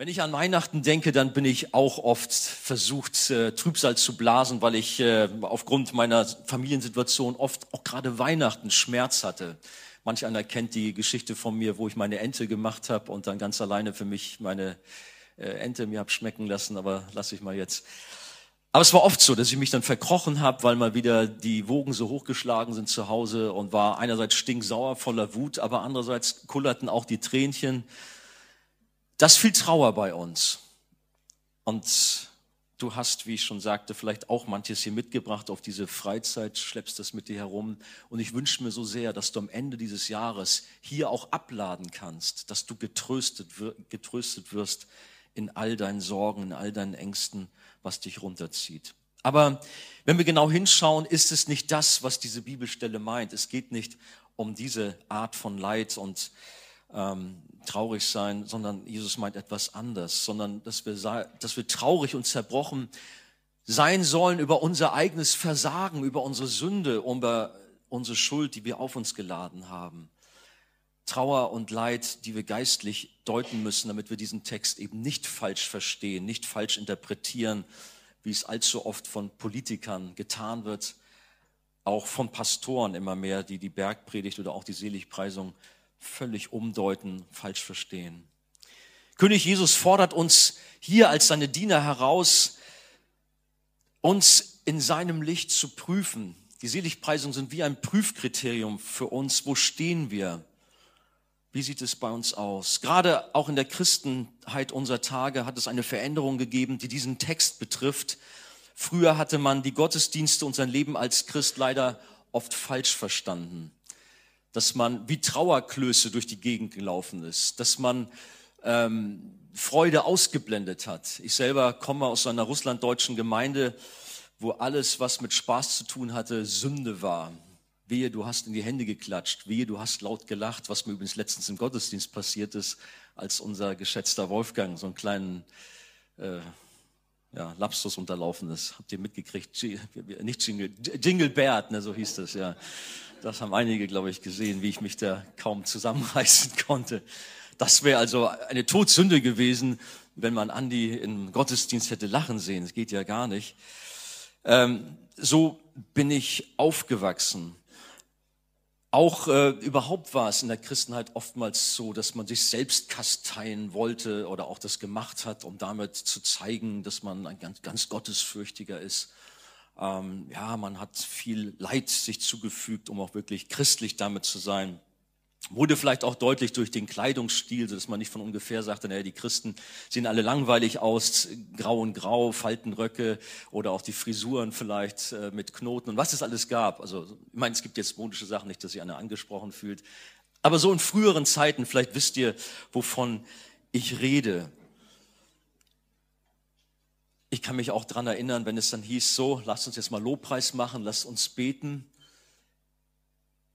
Wenn ich an Weihnachten denke, dann bin ich auch oft versucht, äh, Trübsal zu blasen, weil ich äh, aufgrund meiner Familiensituation oft auch gerade Weihnachten Schmerz hatte. Manch einer kennt die Geschichte von mir, wo ich meine Ente gemacht habe und dann ganz alleine für mich meine äh, Ente mir hab schmecken lassen, aber lasse ich mal jetzt. Aber es war oft so, dass ich mich dann verkrochen habe, weil mal wieder die Wogen so hochgeschlagen sind zu Hause und war einerseits stinksauer, voller Wut, aber andererseits kullerten auch die Tränchen das viel Trauer bei uns. Und du hast, wie ich schon sagte, vielleicht auch manches hier mitgebracht auf diese Freizeit, schleppst das mit dir herum. Und ich wünsche mir so sehr, dass du am Ende dieses Jahres hier auch abladen kannst, dass du getröstet, getröstet wirst in all deinen Sorgen, in all deinen Ängsten, was dich runterzieht. Aber wenn wir genau hinschauen, ist es nicht das, was diese Bibelstelle meint. Es geht nicht um diese Art von Leid und ähm, traurig sein, sondern Jesus meint etwas anderes, sondern dass wir, dass wir traurig und zerbrochen sein sollen über unser eigenes Versagen, über unsere Sünde, über unsere Schuld, die wir auf uns geladen haben. Trauer und Leid, die wir geistlich deuten müssen, damit wir diesen Text eben nicht falsch verstehen, nicht falsch interpretieren, wie es allzu oft von Politikern getan wird, auch von Pastoren immer mehr, die die Bergpredigt oder auch die Seligpreisung völlig umdeuten, falsch verstehen. König Jesus fordert uns hier als seine Diener heraus, uns in seinem Licht zu prüfen. Die Seligpreisungen sind wie ein Prüfkriterium für uns. Wo stehen wir? Wie sieht es bei uns aus? Gerade auch in der Christenheit unserer Tage hat es eine Veränderung gegeben, die diesen Text betrifft. Früher hatte man die Gottesdienste und sein Leben als Christ leider oft falsch verstanden dass man wie Trauerklöße durch die Gegend gelaufen ist, dass man ähm, Freude ausgeblendet hat. Ich selber komme aus einer russlanddeutschen Gemeinde, wo alles, was mit Spaß zu tun hatte, Sünde war. Wehe, du hast in die Hände geklatscht. Wehe, du hast laut gelacht, was mir übrigens letztens im Gottesdienst passiert ist, als unser geschätzter Wolfgang so einen kleinen äh, ja, Lapsus unterlaufen ist. Habt ihr mitgekriegt? Nicht Jingle, Jingle Bert, ne, so hieß das, ja. Das haben einige, glaube ich, gesehen, wie ich mich da kaum zusammenreißen konnte. Das wäre also eine Todsünde gewesen, wenn man Andi im Gottesdienst hätte lachen sehen. Das geht ja gar nicht. Ähm, so bin ich aufgewachsen. Auch äh, überhaupt war es in der Christenheit oftmals so, dass man sich selbst kasteien wollte oder auch das gemacht hat, um damit zu zeigen, dass man ein ganz, ganz gottesfürchtiger ist. Ähm, ja, man hat viel Leid sich zugefügt, um auch wirklich christlich damit zu sein. Wurde vielleicht auch deutlich durch den Kleidungsstil, so dass man nicht von ungefähr sagte, naja, die Christen sehen alle langweilig aus, grau und grau, Faltenröcke oder auch die Frisuren vielleicht äh, mit Knoten und was es alles gab. Also, ich meine, es gibt jetzt modische Sachen, nicht, dass sich einer angesprochen fühlt. Aber so in früheren Zeiten, vielleicht wisst ihr, wovon ich rede. Ich kann mich auch dran erinnern, wenn es dann hieß, so, lasst uns jetzt mal Lobpreis machen, lasst uns beten.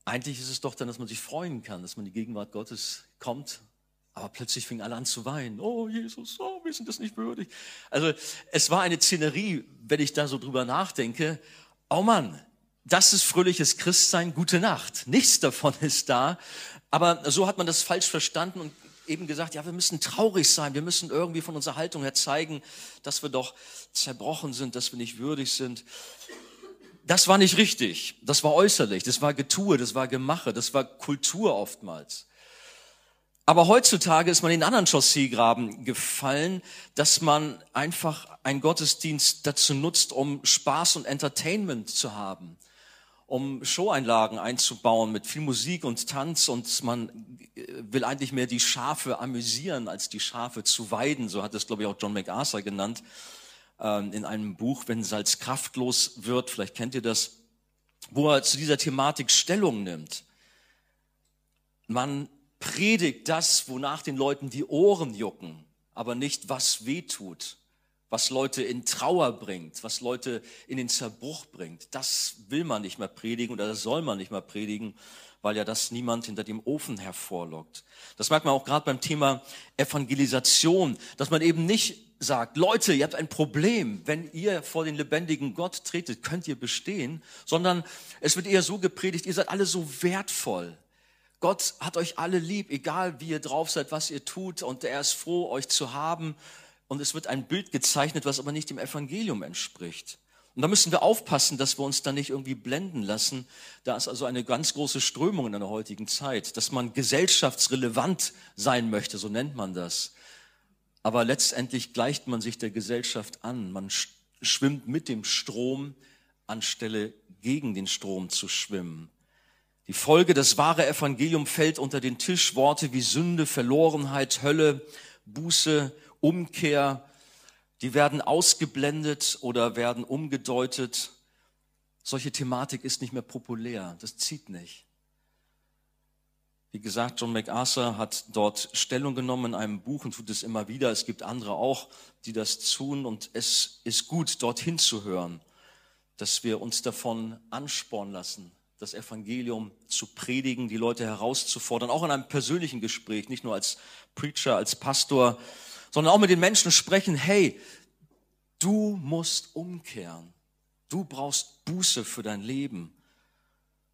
Eigentlich ist es doch dann, dass man sich freuen kann, dass man in die Gegenwart Gottes kommt. Aber plötzlich fingen alle an zu weinen. Oh, Jesus, oh, wir sind das nicht würdig. Also, es war eine Szenerie, wenn ich da so drüber nachdenke. Oh Mann, das ist fröhliches Christsein, gute Nacht. Nichts davon ist da. Aber so hat man das falsch verstanden und eben gesagt, ja, wir müssen traurig sein, wir müssen irgendwie von unserer Haltung her zeigen, dass wir doch zerbrochen sind, dass wir nicht würdig sind. Das war nicht richtig, das war äußerlich, das war Getue, das war Gemache, das war Kultur oftmals. Aber heutzutage ist man in anderen Chausseegraben gefallen, dass man einfach einen Gottesdienst dazu nutzt, um Spaß und Entertainment zu haben um Showeinlagen einzubauen mit viel Musik und Tanz und man äh, will eigentlich mehr die Schafe amüsieren, als die Schafe zu weiden. So hat es, glaube ich, auch John MacArthur genannt ähm, in einem Buch, wenn Salz kraftlos wird, vielleicht kennt ihr das, wo er zu dieser Thematik Stellung nimmt. Man predigt das, wonach den Leuten die Ohren jucken, aber nicht was weh tut was Leute in Trauer bringt, was Leute in den Zerbruch bringt. Das will man nicht mehr predigen oder das soll man nicht mehr predigen, weil ja das niemand hinter dem Ofen hervorlockt. Das merkt man auch gerade beim Thema Evangelisation, dass man eben nicht sagt, Leute, ihr habt ein Problem, wenn ihr vor den lebendigen Gott tretet, könnt ihr bestehen, sondern es wird eher so gepredigt, ihr seid alle so wertvoll. Gott hat euch alle lieb, egal wie ihr drauf seid, was ihr tut, und er ist froh, euch zu haben. Und es wird ein Bild gezeichnet, was aber nicht dem Evangelium entspricht. Und da müssen wir aufpassen, dass wir uns da nicht irgendwie blenden lassen. Da ist also eine ganz große Strömung in der heutigen Zeit, dass man gesellschaftsrelevant sein möchte, so nennt man das. Aber letztendlich gleicht man sich der Gesellschaft an. Man schwimmt mit dem Strom, anstelle gegen den Strom zu schwimmen. Die Folge, das wahre Evangelium fällt unter den Tisch. Worte wie Sünde, Verlorenheit, Hölle, Buße, Umkehr, die werden ausgeblendet oder werden umgedeutet. Solche Thematik ist nicht mehr populär. Das zieht nicht. Wie gesagt, John MacArthur hat dort Stellung genommen in einem Buch und tut es immer wieder. Es gibt andere auch, die das tun und es ist gut, dorthin zu hören, dass wir uns davon anspornen lassen, das Evangelium zu predigen, die Leute herauszufordern, auch in einem persönlichen Gespräch, nicht nur als Preacher, als Pastor, sondern auch mit den Menschen sprechen, hey, du musst umkehren. Du brauchst Buße für dein Leben.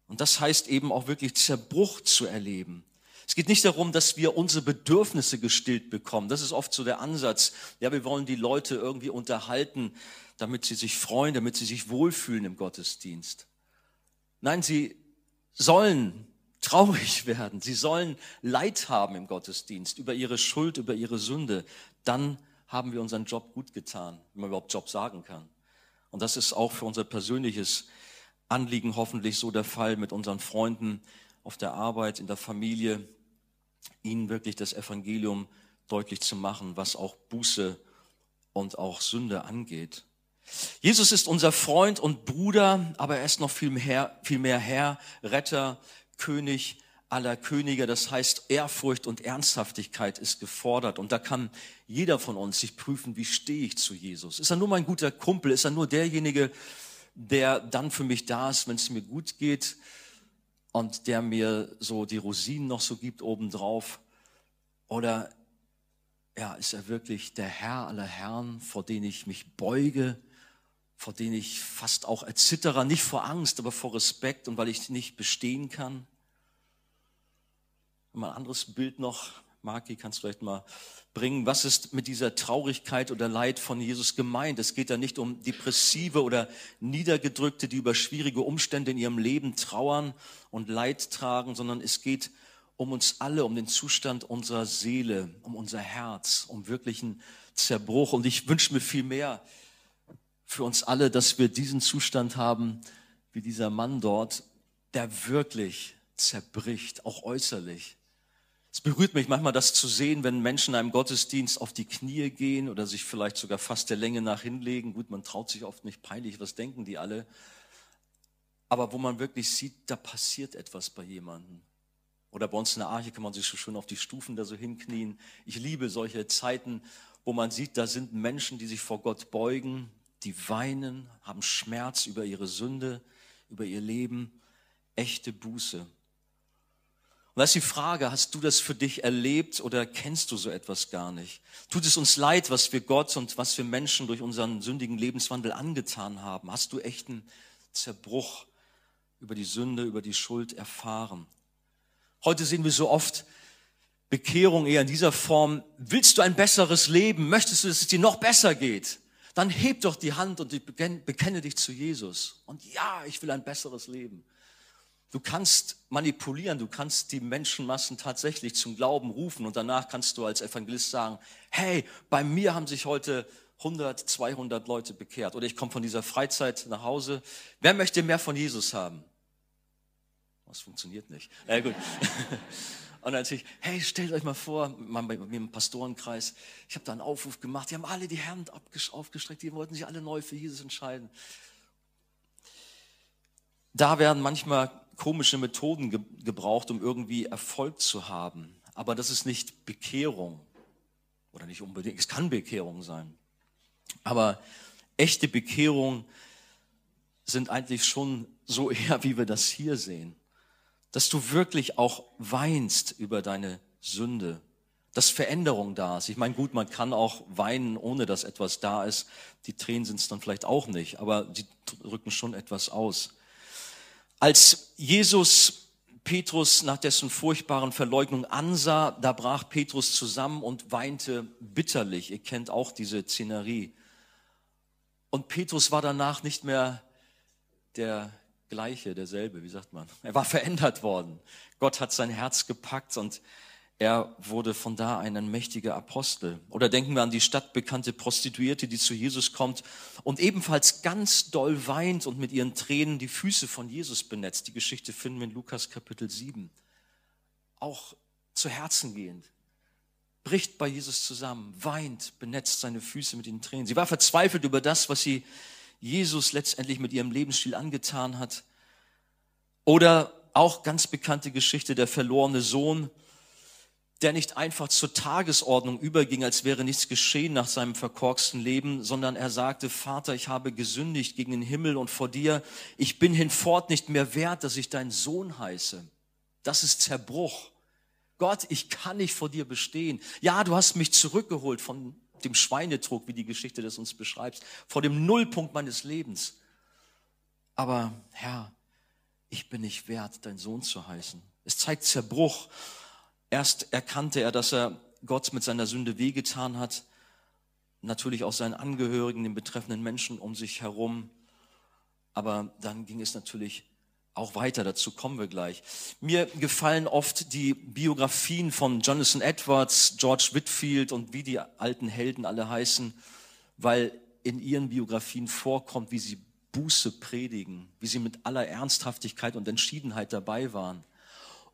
Und das heißt eben auch wirklich Zerbruch zu erleben. Es geht nicht darum, dass wir unsere Bedürfnisse gestillt bekommen. Das ist oft so der Ansatz. Ja, wir wollen die Leute irgendwie unterhalten, damit sie sich freuen, damit sie sich wohlfühlen im Gottesdienst. Nein, sie sollen traurig werden. Sie sollen Leid haben im Gottesdienst über ihre Schuld, über ihre Sünde. Dann haben wir unseren Job gut getan, wenn man überhaupt Job sagen kann. Und das ist auch für unser persönliches Anliegen hoffentlich so der Fall mit unseren Freunden auf der Arbeit, in der Familie, ihnen wirklich das Evangelium deutlich zu machen, was auch Buße und auch Sünde angeht. Jesus ist unser Freund und Bruder, aber er ist noch viel mehr, viel mehr Herr, Retter, König aller Könige. Das heißt, Ehrfurcht und Ernsthaftigkeit ist gefordert. Und da kann jeder von uns sich prüfen, wie stehe ich zu Jesus? Ist er nur mein guter Kumpel? Ist er nur derjenige, der dann für mich da ist, wenn es mir gut geht und der mir so die Rosinen noch so gibt obendrauf? Oder ja, ist er wirklich der Herr aller Herren, vor den ich mich beuge? vor denen ich fast auch erzittere, nicht vor Angst, aber vor Respekt und weil ich nicht bestehen kann. Mal ein anderes Bild noch, Marki, kannst du vielleicht mal bringen. Was ist mit dieser Traurigkeit oder Leid von Jesus gemeint? Es geht da nicht um Depressive oder Niedergedrückte, die über schwierige Umstände in ihrem Leben trauern und Leid tragen, sondern es geht um uns alle, um den Zustand unserer Seele, um unser Herz, um wirklichen Zerbruch. Und ich wünsche mir viel mehr, für uns alle, dass wir diesen Zustand haben, wie dieser Mann dort, der wirklich zerbricht, auch äußerlich. Es berührt mich manchmal, das zu sehen, wenn Menschen in einem Gottesdienst auf die Knie gehen oder sich vielleicht sogar fast der Länge nach hinlegen. Gut, man traut sich oft nicht peinlich, was denken die alle? Aber wo man wirklich sieht, da passiert etwas bei jemandem. Oder bei uns in der Arche kann man sich so schön auf die Stufen da so hinknien. Ich liebe solche Zeiten, wo man sieht, da sind Menschen, die sich vor Gott beugen, die weinen, haben Schmerz über ihre Sünde, über ihr Leben, echte Buße. Und da ist die Frage, hast du das für dich erlebt oder kennst du so etwas gar nicht? Tut es uns leid, was wir Gott und was wir Menschen durch unseren sündigen Lebenswandel angetan haben? Hast du echten Zerbruch über die Sünde, über die Schuld erfahren? Heute sehen wir so oft Bekehrung eher in dieser Form. Willst du ein besseres Leben? Möchtest du, dass es dir noch besser geht? dann heb doch die Hand und bekenne dich zu Jesus. Und ja, ich will ein besseres Leben. Du kannst manipulieren, du kannst die Menschenmassen tatsächlich zum Glauben rufen und danach kannst du als Evangelist sagen, hey, bei mir haben sich heute 100, 200 Leute bekehrt oder ich komme von dieser Freizeit nach Hause. Wer möchte mehr von Jesus haben? Das funktioniert nicht. Ja, gut. Und dann ich, hey, stellt euch mal vor, bei mir im Pastorenkreis, ich habe da einen Aufruf gemacht, die haben alle die Hand aufgestreckt, die wollten sich alle neu für Jesus entscheiden. Da werden manchmal komische Methoden ge gebraucht, um irgendwie Erfolg zu haben. Aber das ist nicht Bekehrung. Oder nicht unbedingt, es kann Bekehrung sein. Aber echte Bekehrung sind eigentlich schon so eher, wie wir das hier sehen dass du wirklich auch weinst über deine Sünde, dass Veränderung da ist. Ich meine, gut, man kann auch weinen, ohne dass etwas da ist. Die Tränen sind es dann vielleicht auch nicht, aber sie drücken schon etwas aus. Als Jesus Petrus nach dessen furchtbaren Verleugnung ansah, da brach Petrus zusammen und weinte bitterlich. Ihr kennt auch diese Szenerie. Und Petrus war danach nicht mehr der gleiche, derselbe, wie sagt man. Er war verändert worden. Gott hat sein Herz gepackt und er wurde von da ein mächtiger Apostel. Oder denken wir an die stadtbekannte Prostituierte, die zu Jesus kommt und ebenfalls ganz doll weint und mit ihren Tränen die Füße von Jesus benetzt. Die Geschichte finden wir in Lukas Kapitel 7. Auch zu Herzen gehend. Bricht bei Jesus zusammen, weint, benetzt seine Füße mit den Tränen. Sie war verzweifelt über das, was sie Jesus letztendlich mit ihrem Lebensstil angetan hat. Oder auch ganz bekannte Geschichte, der verlorene Sohn, der nicht einfach zur Tagesordnung überging, als wäre nichts geschehen nach seinem verkorksten Leben, sondern er sagte, Vater, ich habe gesündigt gegen den Himmel und vor dir, ich bin hinfort nicht mehr wert, dass ich dein Sohn heiße. Das ist Zerbruch. Gott, ich kann nicht vor dir bestehen. Ja, du hast mich zurückgeholt von dem Schweinetrug, wie die Geschichte das uns beschreibt, vor dem Nullpunkt meines Lebens. Aber Herr, ich bin nicht wert, dein Sohn zu heißen. Es zeigt Zerbruch. Erst erkannte er, dass er Gott mit seiner Sünde wehgetan hat, natürlich auch seinen Angehörigen, den betreffenden Menschen um sich herum. Aber dann ging es natürlich auch weiter, dazu kommen wir gleich. Mir gefallen oft die Biografien von Jonathan Edwards, George Whitfield und wie die alten Helden alle heißen, weil in ihren Biografien vorkommt, wie sie Buße predigen, wie sie mit aller Ernsthaftigkeit und Entschiedenheit dabei waren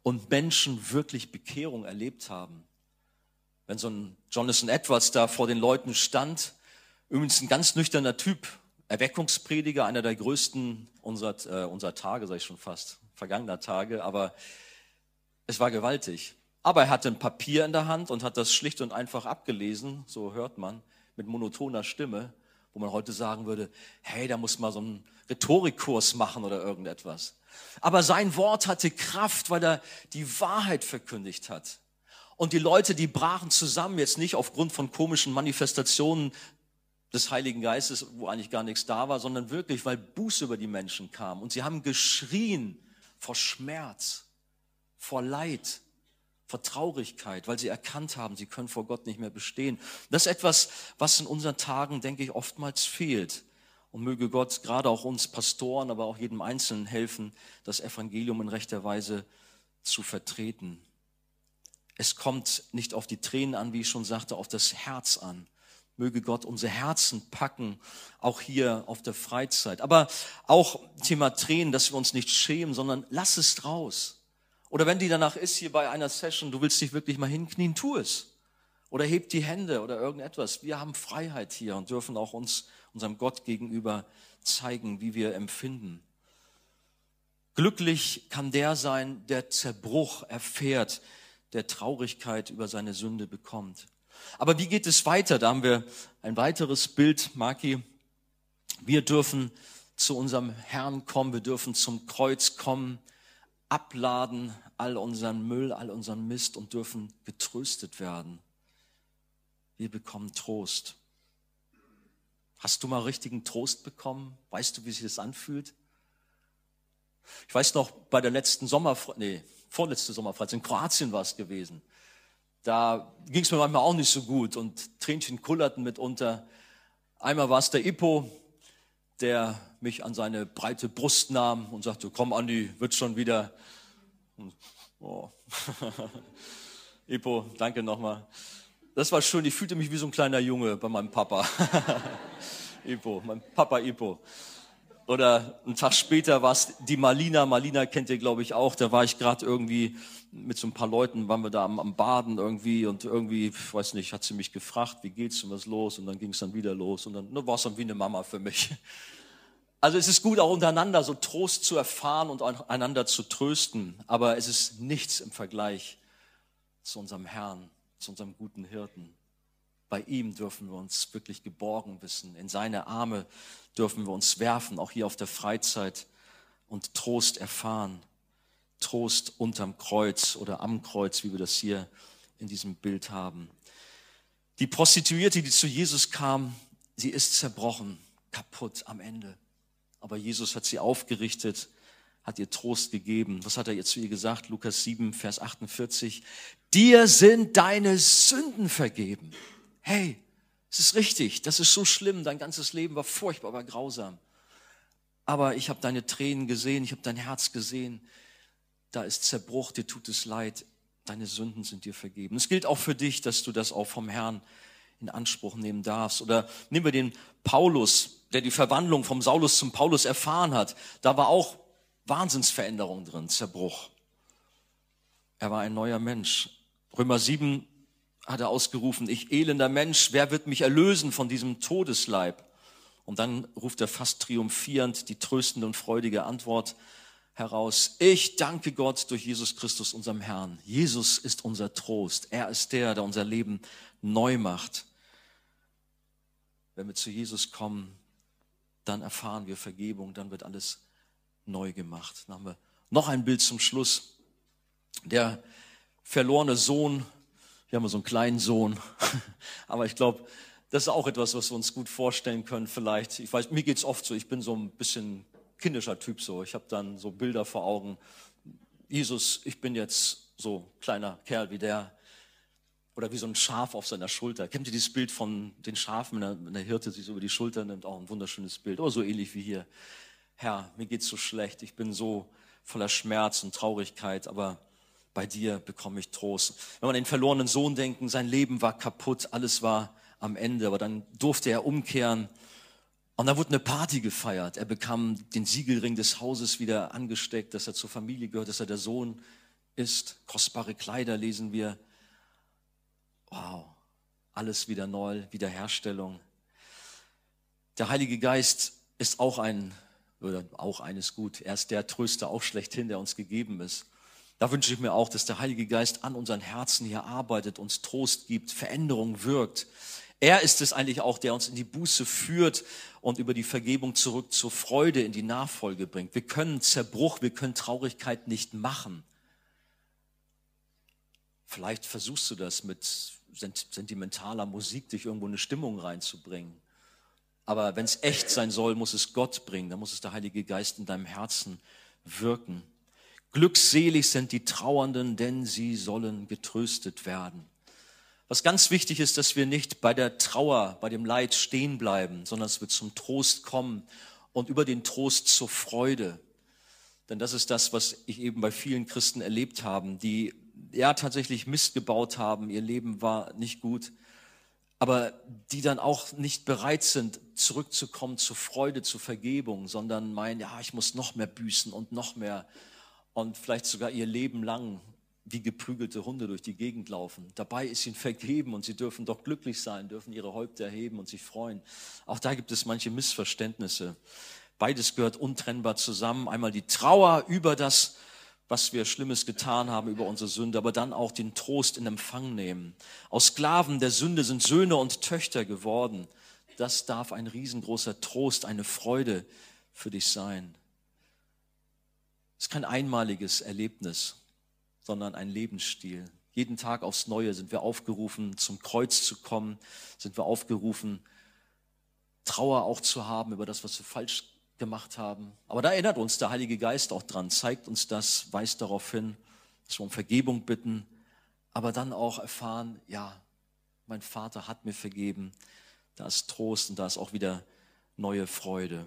und Menschen wirklich Bekehrung erlebt haben. Wenn so ein Jonathan Edwards da vor den Leuten stand, übrigens ein ganz nüchterner Typ, Erweckungsprediger, einer der größten unserer, äh, unserer Tage, sage ich schon fast, vergangener Tage, aber es war gewaltig. Aber er hatte ein Papier in der Hand und hat das schlicht und einfach abgelesen, so hört man, mit monotoner Stimme, wo man heute sagen würde, hey, da muss man so einen Rhetorikkurs machen oder irgendetwas. Aber sein Wort hatte Kraft, weil er die Wahrheit verkündigt hat. Und die Leute, die brachen zusammen, jetzt nicht aufgrund von komischen Manifestationen des Heiligen Geistes, wo eigentlich gar nichts da war, sondern wirklich, weil Buße über die Menschen kam. Und sie haben geschrien vor Schmerz, vor Leid, vor Traurigkeit, weil sie erkannt haben, sie können vor Gott nicht mehr bestehen. Das ist etwas, was in unseren Tagen, denke ich, oftmals fehlt. Und möge Gott gerade auch uns Pastoren, aber auch jedem Einzelnen helfen, das Evangelium in rechter Weise zu vertreten. Es kommt nicht auf die Tränen an, wie ich schon sagte, auf das Herz an. Möge Gott unsere Herzen packen, auch hier auf der Freizeit. Aber auch Thema Tränen, dass wir uns nicht schämen, sondern lass es raus. Oder wenn die danach ist hier bei einer Session, du willst dich wirklich mal hinknien, tu es. Oder heb die Hände oder irgendetwas. Wir haben Freiheit hier und dürfen auch uns unserem Gott gegenüber zeigen, wie wir empfinden. Glücklich kann der sein, der Zerbruch erfährt, der Traurigkeit über seine Sünde bekommt. Aber wie geht es weiter? Da haben wir ein weiteres Bild, Maki. Wir dürfen zu unserem Herrn kommen, wir dürfen zum Kreuz kommen, abladen all unseren Müll, all unseren Mist und dürfen getröstet werden. Wir bekommen Trost. Hast du mal richtigen Trost bekommen? Weißt du, wie sich das anfühlt? Ich weiß noch, bei der letzten Sommerfreizeit, nee, vorletzte Sommerfreizeit, in Kroatien war es gewesen. Da ging es mir manchmal auch nicht so gut und Tränchen kullerten mitunter. Einmal war es der Ippo, der mich an seine breite Brust nahm und sagte, komm Andi, wird schon wieder. Und, oh. Ippo, danke nochmal. Das war schön, ich fühlte mich wie so ein kleiner Junge bei meinem Papa. Ipo, mein Papa Ipo. Oder einen Tag später war es die Malina. Malina kennt ihr, glaube ich, auch. Da war ich gerade irgendwie mit so ein paar Leuten, waren wir da am, am, Baden irgendwie und irgendwie, ich weiß nicht, hat sie mich gefragt, wie geht's und was los? Und dann ging es dann wieder los und dann ne, war es dann wie eine Mama für mich. Also es ist gut, auch untereinander so Trost zu erfahren und einander zu trösten. Aber es ist nichts im Vergleich zu unserem Herrn zu unserem guten Hirten. Bei ihm dürfen wir uns wirklich geborgen wissen. In seine Arme dürfen wir uns werfen, auch hier auf der Freizeit und Trost erfahren. Trost unterm Kreuz oder am Kreuz, wie wir das hier in diesem Bild haben. Die Prostituierte, die zu Jesus kam, sie ist zerbrochen, kaputt am Ende. Aber Jesus hat sie aufgerichtet, hat ihr Trost gegeben. Was hat er jetzt zu ihr gesagt? Lukas 7, Vers 48. Dir sind deine Sünden vergeben. Hey, es ist richtig, das ist so schlimm, dein ganzes Leben war furchtbar, war grausam. Aber ich habe deine Tränen gesehen, ich habe dein Herz gesehen. Da ist Zerbruch, dir tut es leid, deine Sünden sind dir vergeben. Es gilt auch für dich, dass du das auch vom Herrn in Anspruch nehmen darfst. Oder nehmen wir den Paulus, der die Verwandlung vom Saulus zum Paulus erfahren hat. Da war auch Wahnsinnsveränderung drin, Zerbruch. Er war ein neuer Mensch. Römer 7 hat er ausgerufen, ich elender Mensch, wer wird mich erlösen von diesem Todesleib? Und dann ruft er fast triumphierend die tröstende und freudige Antwort heraus. Ich danke Gott durch Jesus Christus, unserem Herrn. Jesus ist unser Trost. Er ist der, der unser Leben neu macht. Wenn wir zu Jesus kommen, dann erfahren wir Vergebung, dann wird alles neu gemacht. Dann haben wir noch ein Bild zum Schluss. Der verlorene Sohn, wir haben so einen kleinen Sohn, aber ich glaube, das ist auch etwas, was wir uns gut vorstellen können vielleicht. Ich weiß, mir geht's oft so, ich bin so ein bisschen kindischer Typ so. Ich habe dann so Bilder vor Augen. Jesus, ich bin jetzt so kleiner Kerl wie der oder wie so ein Schaf auf seiner Schulter. Kennt ihr dieses Bild von den Schafen, wenn der, Hirte sich so über die Schulter nimmt? Auch ein wunderschönes Bild. Oder so ähnlich wie hier. Herr, mir geht's so schlecht. Ich bin so voller Schmerz und Traurigkeit, aber bei dir bekomme ich Trost. Wenn man den verlorenen Sohn denken, sein Leben war kaputt, alles war am Ende, aber dann durfte er umkehren und da wurde eine Party gefeiert. Er bekam den Siegelring des Hauses wieder angesteckt, dass er zur Familie gehört, dass er der Sohn ist. Kostbare Kleider lesen wir. Wow, alles wieder neu, Wiederherstellung. Der Heilige Geist ist auch ein, oder auch eines gut. Er ist der Tröster auch schlechthin, der uns gegeben ist. Da wünsche ich mir auch, dass der Heilige Geist an unseren Herzen hier arbeitet, uns Trost gibt, Veränderung wirkt. Er ist es eigentlich auch, der uns in die Buße führt und über die Vergebung zurück zur Freude in die Nachfolge bringt. Wir können Zerbruch, wir können Traurigkeit nicht machen. Vielleicht versuchst du das mit sentimentaler Musik, dich irgendwo eine Stimmung reinzubringen. Aber wenn es echt sein soll, muss es Gott bringen. Dann muss es der Heilige Geist in deinem Herzen wirken. Glückselig sind die Trauernden, denn sie sollen getröstet werden. Was ganz wichtig ist, dass wir nicht bei der Trauer, bei dem Leid stehen bleiben, sondern dass wir zum Trost kommen und über den Trost zur Freude. Denn das ist das, was ich eben bei vielen Christen erlebt habe, die ja tatsächlich Mist gebaut haben, ihr Leben war nicht gut, aber die dann auch nicht bereit sind, zurückzukommen zur Freude, zur Vergebung, sondern meinen, ja, ich muss noch mehr büßen und noch mehr und vielleicht sogar ihr Leben lang wie geprügelte Hunde durch die Gegend laufen. Dabei ist ihnen vergeben und sie dürfen doch glücklich sein, dürfen ihre Häupter erheben und sich freuen. Auch da gibt es manche Missverständnisse. Beides gehört untrennbar zusammen. Einmal die Trauer über das, was wir Schlimmes getan haben, über unsere Sünde, aber dann auch den Trost in Empfang nehmen. Aus Sklaven der Sünde sind Söhne und Töchter geworden. Das darf ein riesengroßer Trost, eine Freude für dich sein. Es ist kein einmaliges Erlebnis sondern ein Lebensstil. Jeden Tag aufs Neue sind wir aufgerufen, zum Kreuz zu kommen, sind wir aufgerufen, Trauer auch zu haben über das, was wir falsch gemacht haben. Aber da erinnert uns der Heilige Geist auch dran, zeigt uns das, weist darauf hin, dass wir um Vergebung bitten, aber dann auch erfahren, ja, mein Vater hat mir vergeben, da ist Trost und da ist auch wieder neue Freude.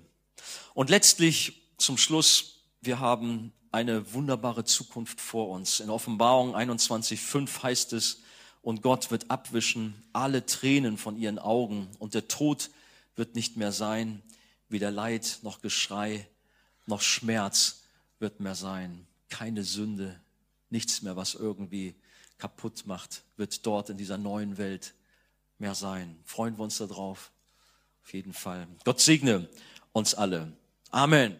Und letztlich zum Schluss, wir haben eine wunderbare Zukunft vor uns. In Offenbarung 21.5 heißt es, und Gott wird abwischen alle Tränen von ihren Augen und der Tod wird nicht mehr sein, weder Leid noch Geschrei noch Schmerz wird mehr sein. Keine Sünde, nichts mehr, was irgendwie kaputt macht, wird dort in dieser neuen Welt mehr sein. Freuen wir uns darauf? Auf jeden Fall. Gott segne uns alle. Amen.